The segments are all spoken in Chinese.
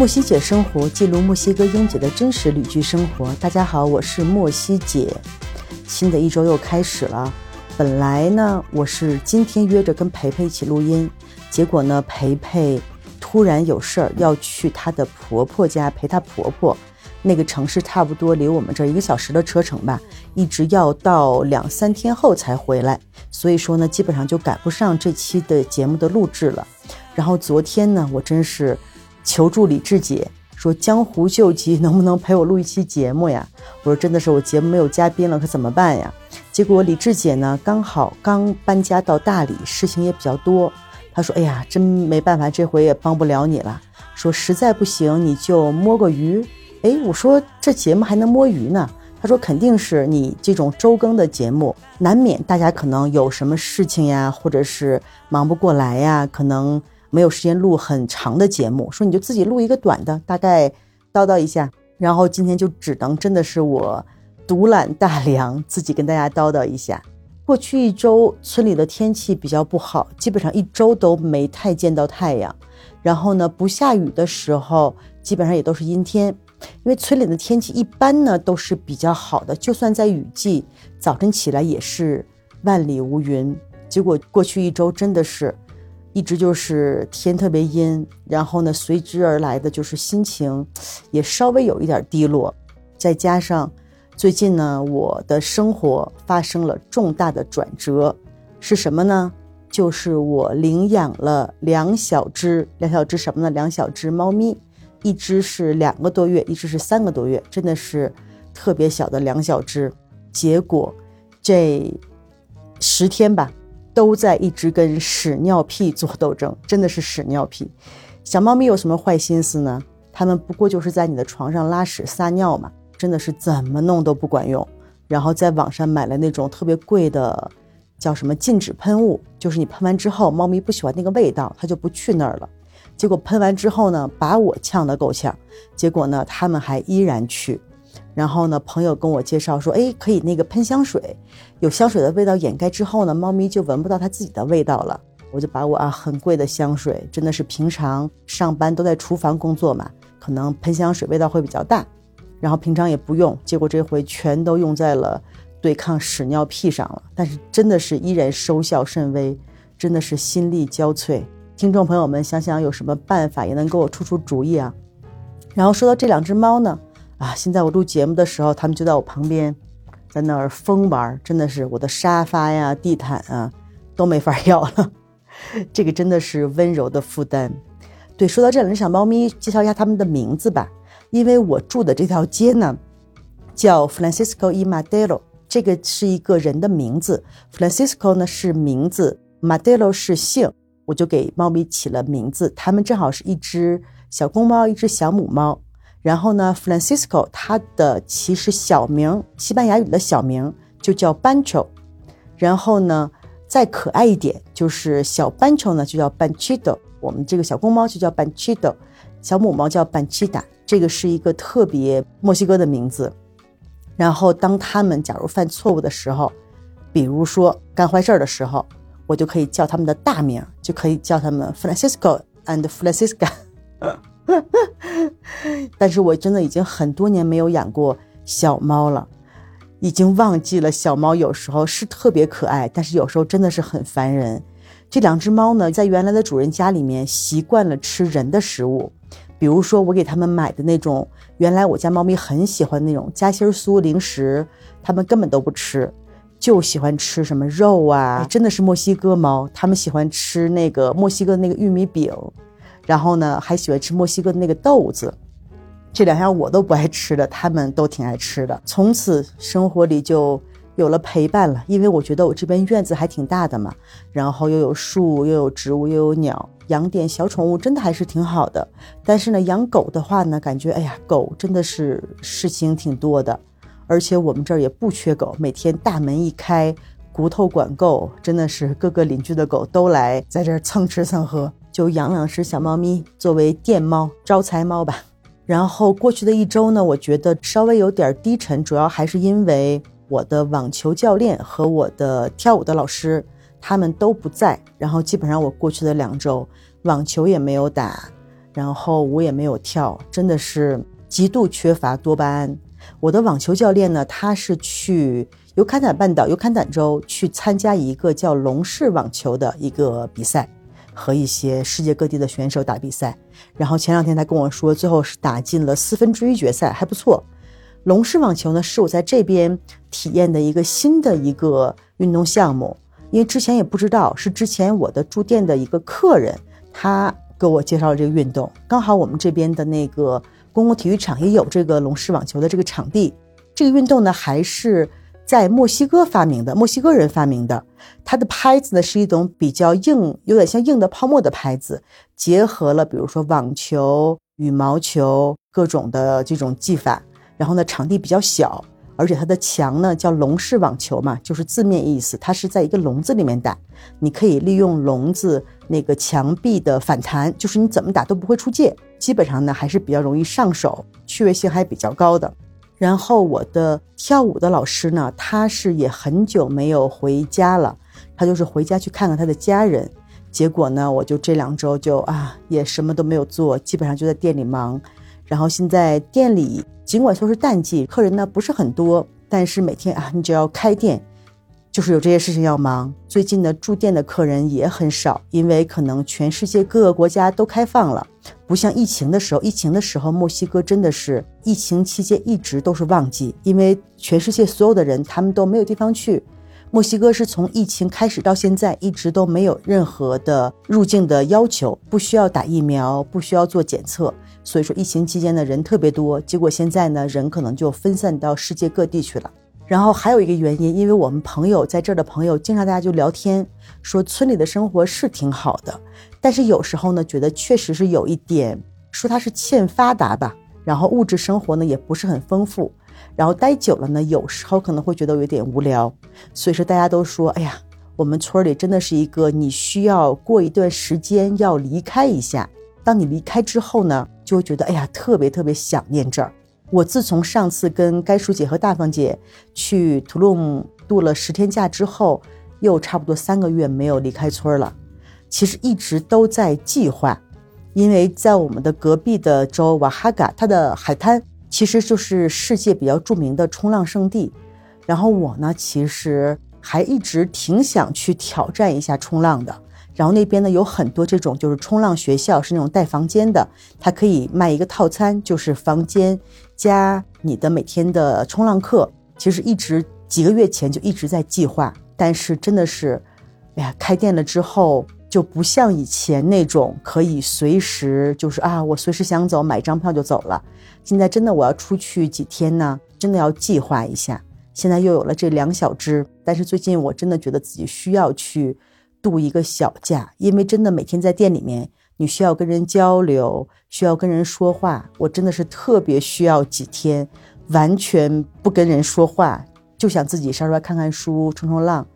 墨西姐生活记录墨西哥英姐的真实旅居生活。大家好，我是墨西姐。新的一周又开始了。本来呢，我是今天约着跟培培一起录音，结果呢，培培突然有事儿要去她的婆婆家陪她婆婆。那个城市差不多离我们这儿一个小时的车程吧，一直要到两三天后才回来。所以说呢，基本上就赶不上这期的节目的录制了。然后昨天呢，我真是。求助李志姐说：“江湖救急，能不能陪我录一期节目呀？”我说：“真的是我节目没有嘉宾了，可怎么办呀？”结果李志姐呢，刚好刚搬家到大理，事情也比较多。她说：“哎呀，真没办法，这回也帮不了你了。说实在不行，你就摸个鱼。”哎，我说这节目还能摸鱼呢？她说：“肯定是你这种周更的节目，难免大家可能有什么事情呀，或者是忙不过来呀，可能。”没有时间录很长的节目，说你就自己录一个短的，大概叨叨一下。然后今天就只能真的是我独揽大梁，自己跟大家叨叨一下。过去一周村里的天气比较不好，基本上一周都没太见到太阳。然后呢，不下雨的时候，基本上也都是阴天。因为村里的天气一般呢都是比较好的，就算在雨季，早晨起来也是万里无云。结果过去一周真的是。一直就是天特别阴，然后呢，随之而来的就是心情也稍微有一点低落，再加上最近呢，我的生活发生了重大的转折，是什么呢？就是我领养了两小只，两小只什么呢？两小只猫咪，一只是两个多月，一只是三个多月，真的是特别小的两小只。结果这十天吧。都在一直跟屎尿屁做斗争，真的是屎尿屁。小猫咪有什么坏心思呢？它们不过就是在你的床上拉屎撒尿嘛，真的是怎么弄都不管用。然后在网上买了那种特别贵的，叫什么禁止喷雾，就是你喷完之后，猫咪不喜欢那个味道，它就不去那儿了。结果喷完之后呢，把我呛得够呛。结果呢，它们还依然去。然后呢，朋友跟我介绍说，哎，可以那个喷香水，有香水的味道掩盖之后呢，猫咪就闻不到它自己的味道了。我就把我啊很贵的香水，真的是平常上班都在厨房工作嘛，可能喷香水味道会比较大，然后平常也不用，结果这回全都用在了对抗屎尿屁上了。但是真的是依然收效甚微，真的是心力交瘁。听众朋友们，想想有什么办法也能给我出出主意啊。然后说到这两只猫呢。啊！现在我录节目的时候，他们就在我旁边，在那儿疯玩，真的是我的沙发呀、地毯啊都没法要了。这个真的是温柔的负担。对，说到这两只小猫咪，介绍一下它们的名字吧。因为我住的这条街呢，叫 Francisco y Madero，这个是一个人的名字。Francisco 呢是名字，Madero 是姓，我就给猫咪起了名字。它们正好是一只小公猫，一只小母猫。然后呢，Francisco，他的其实小名，西班牙语的小名就叫 Bancho。然后呢，再可爱一点，就是小 Bancho 呢就叫 Banchido。我们这个小公猫就叫 Banchido，小母猫叫 Banchida。这个是一个特别墨西哥的名字。然后当他们假如犯错误的时候，比如说干坏事儿的时候，我就可以叫他们的大名，就可以叫他们 Francisco and Francisca。但是我真的已经很多年没有养过小猫了，已经忘记了小猫有时候是特别可爱，但是有时候真的是很烦人。这两只猫呢，在原来的主人家里面习惯了吃人的食物，比如说我给他们买的那种原来我家猫咪很喜欢那种夹心酥零食，它们根本都不吃，就喜欢吃什么肉啊，真的是墨西哥猫，它们喜欢吃那个墨西哥那个玉米饼。然后呢，还喜欢吃墨西哥的那个豆子，这两样我都不爱吃的，他们都挺爱吃的。从此生活里就有了陪伴了，因为我觉得我这边院子还挺大的嘛，然后又有树，又有植物，又有鸟，养点小宠物真的还是挺好的。但是呢，养狗的话呢，感觉哎呀，狗真的是事情挺多的，而且我们这儿也不缺狗，每天大门一开，骨头管够，真的是各个邻居的狗都来在这儿蹭吃蹭喝。就养两只小猫咪作为电猫、招财猫吧。然后过去的一周呢，我觉得稍微有点低沉，主要还是因为我的网球教练和我的跳舞的老师他们都不在。然后基本上我过去的两周网球也没有打，然后我也没有跳，真的是极度缺乏多巴胺。我的网球教练呢，他是去尤坎坦半岛尤坎坦州去参加一个叫龙式网球的一个比赛，和一些世界各地的选手打比赛。然后前两天他跟我说，最后是打进了四分之一决赛，还不错。龙式网球呢，是我在这边体验的一个新的一个运动项目，因为之前也不知道，是之前我的住店的一个客人，他给我介绍了这个运动，刚好我们这边的那个。公共体育场也有这个龙式网球的这个场地，这个运动呢还是在墨西哥发明的，墨西哥人发明的。它的拍子呢是一种比较硬，有点像硬的泡沫的拍子，结合了比如说网球、羽毛球各种的这种技法。然后呢，场地比较小。而且它的墙呢叫笼式网球嘛，就是字面意思，它是在一个笼子里面打。你可以利用笼子那个墙壁的反弹，就是你怎么打都不会出界。基本上呢还是比较容易上手，趣味性还比较高的。然后我的跳舞的老师呢，他是也很久没有回家了，他就是回家去看看他的家人。结果呢，我就这两周就啊也什么都没有做，基本上就在店里忙。然后现在店里。尽管说是淡季，客人呢不是很多，但是每天啊，你只要开店，就是有这些事情要忙。最近呢，住店的客人也很少，因为可能全世界各个国家都开放了，不像疫情的时候。疫情的时候，墨西哥真的是疫情期间一直都是旺季，因为全世界所有的人他们都没有地方去。墨西哥是从疫情开始到现在一直都没有任何的入境的要求，不需要打疫苗，不需要做检测。所以说疫情期间的人特别多，结果现在呢人可能就分散到世界各地去了。然后还有一个原因，因为我们朋友在这儿的朋友，经常大家就聊天，说村里的生活是挺好的，但是有时候呢觉得确实是有一点，说它是欠发达吧。然后物质生活呢也不是很丰富，然后待久了呢有时候可能会觉得有点无聊。所以说大家都说，哎呀，我们村里真的是一个你需要过一段时间要离开一下。当你离开之后呢？就会觉得哎呀，特别特别想念这儿。我自从上次跟该叔姐和大方姐去图鲁度了十天假之后，又差不多三个月没有离开村了。其实一直都在计划，因为在我们的隔壁的州瓦哈嘎，它的海滩其实就是世界比较著名的冲浪圣地。然后我呢，其实还一直挺想去挑战一下冲浪的。然后那边呢有很多这种就是冲浪学校，是那种带房间的，它可以卖一个套餐，就是房间加你的每天的冲浪课。其实一直几个月前就一直在计划，但是真的是，哎呀，开店了之后就不像以前那种可以随时就是啊，我随时想走买张票就走了。现在真的我要出去几天呢，真的要计划一下。现在又有了这两小只，但是最近我真的觉得自己需要去。度一个小假，因为真的每天在店里面，你需要跟人交流，需要跟人说话。我真的是特别需要几天完全不跟人说话，就想自己稍微看看书、冲冲浪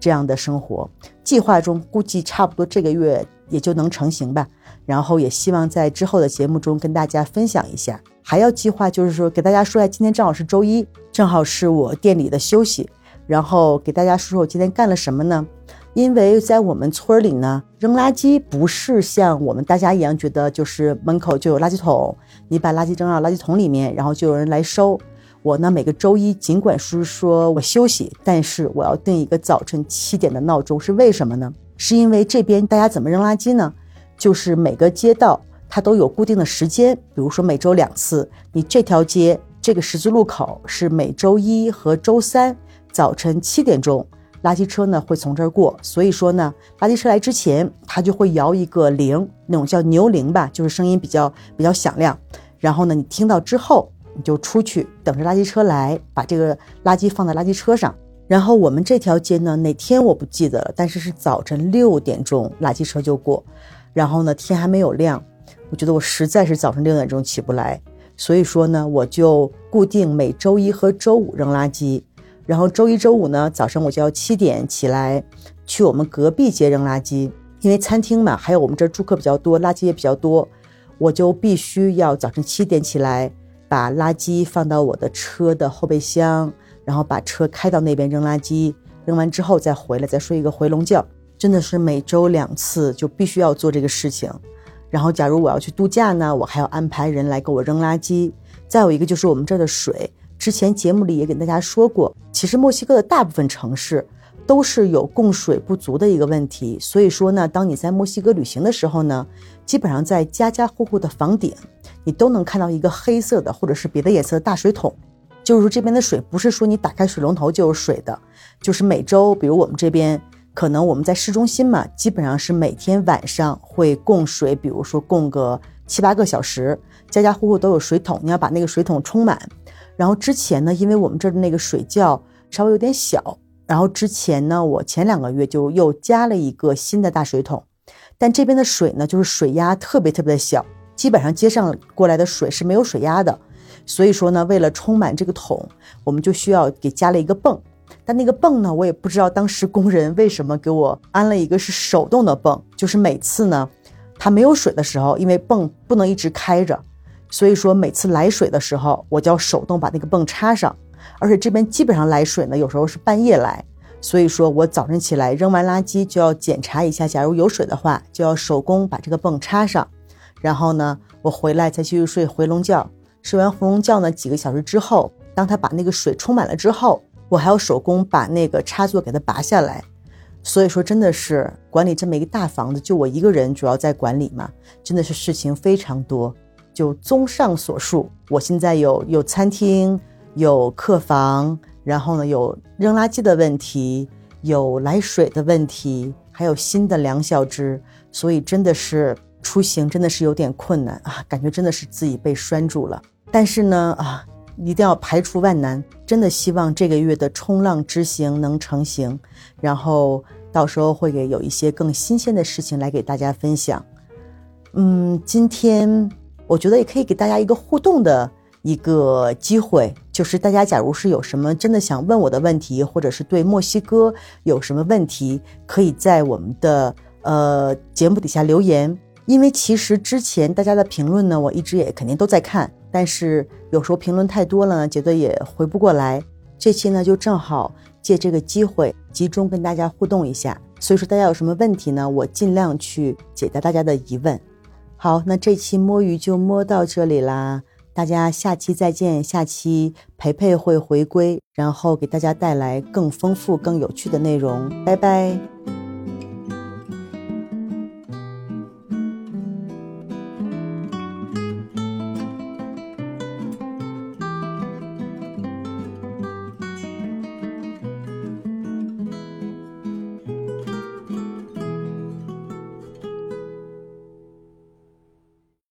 这样的生活。计划中估计差不多这个月也就能成型吧。然后也希望在之后的节目中跟大家分享一下。还要计划就是说给大家说一下，今天正好是周一，正好是我店里的休息。然后给大家说说我今天干了什么呢？因为在我们村里呢，扔垃圾不是像我们大家一样觉得就是门口就有垃圾桶，你把垃圾扔到垃圾桶里面，然后就有人来收。我呢，每个周一尽管是说我休息，但是我要定一个早晨七点的闹钟，是为什么呢？是因为这边大家怎么扔垃圾呢？就是每个街道它都有固定的时间，比如说每周两次，你这条街这个十字路口是每周一和周三早晨七点钟。垃圾车呢会从这儿过，所以说呢，垃圾车来之前，它就会摇一个铃，那种叫牛铃吧，就是声音比较比较响亮。然后呢，你听到之后，你就出去等着垃圾车来，把这个垃圾放在垃圾车上。然后我们这条街呢，哪天我不记得了，但是是早晨六点钟垃圾车就过。然后呢，天还没有亮，我觉得我实在是早晨六点钟起不来，所以说呢，我就固定每周一和周五扔垃圾。然后周一、周五呢，早上我就要七点起来，去我们隔壁街扔垃圾。因为餐厅嘛，还有我们这儿住客比较多，垃圾也比较多，我就必须要早晨七点起来，把垃圾放到我的车的后备箱，然后把车开到那边扔垃圾。扔完之后再回来，再睡一个回笼觉。真的是每周两次，就必须要做这个事情。然后假如我要去度假呢，我还要安排人来给我扔垃圾。再有一个就是我们这儿的水，之前节目里也给大家说过，其实墨西哥的大部分城市都是有供水不足的一个问题。所以说呢，当你在墨西哥旅行的时候呢，基本上在家家户户的房顶，你都能看到一个黑色的或者是别的颜色的大水桶。就是说这边的水不是说你打开水龙头就有水的，就是每周，比如我们这边。可能我们在市中心嘛，基本上是每天晚上会供水，比如说供个七八个小时，家家户户都有水桶，你要把那个水桶充满。然后之前呢，因为我们这儿的那个水窖稍微有点小，然后之前呢，我前两个月就又加了一个新的大水桶，但这边的水呢，就是水压特别特别的小，基本上接上过来的水是没有水压的，所以说呢，为了充满这个桶，我们就需要给加了一个泵。但那个泵呢，我也不知道当时工人为什么给我安了一个是手动的泵，就是每次呢，它没有水的时候，因为泵不能一直开着，所以说每次来水的时候，我就要手动把那个泵插上。而且这边基本上来水呢，有时候是半夜来，所以说我早晨起来扔完垃圾就要检查一下，假如有水的话，就要手工把这个泵插上，然后呢，我回来再去睡回笼觉。睡完回笼觉呢，几个小时之后，当他把那个水充满了之后。我还要手工把那个插座给它拔下来，所以说真的是管理这么一个大房子，就我一个人主要在管理嘛，真的是事情非常多。就综上所述，我现在有有餐厅，有客房，然后呢有扔垃圾的问题，有来水的问题，还有新的两小只，所以真的是出行真的是有点困难啊，感觉真的是自己被拴住了。但是呢啊。一定要排除万难，真的希望这个月的冲浪之行能成行，然后到时候会给有一些更新鲜的事情来给大家分享。嗯，今天我觉得也可以给大家一个互动的一个机会，就是大家假如是有什么真的想问我的问题，或者是对墨西哥有什么问题，可以在我们的呃节目底下留言，因为其实之前大家的评论呢，我一直也肯定都在看。但是有时候评论太多了呢，觉得也回不过来。这期呢就正好借这个机会集中跟大家互动一下。所以说大家有什么问题呢？我尽量去解答大家的疑问。好，那这期摸鱼就摸到这里啦，大家下期再见。下期培培会回归，然后给大家带来更丰富、更有趣的内容。拜拜。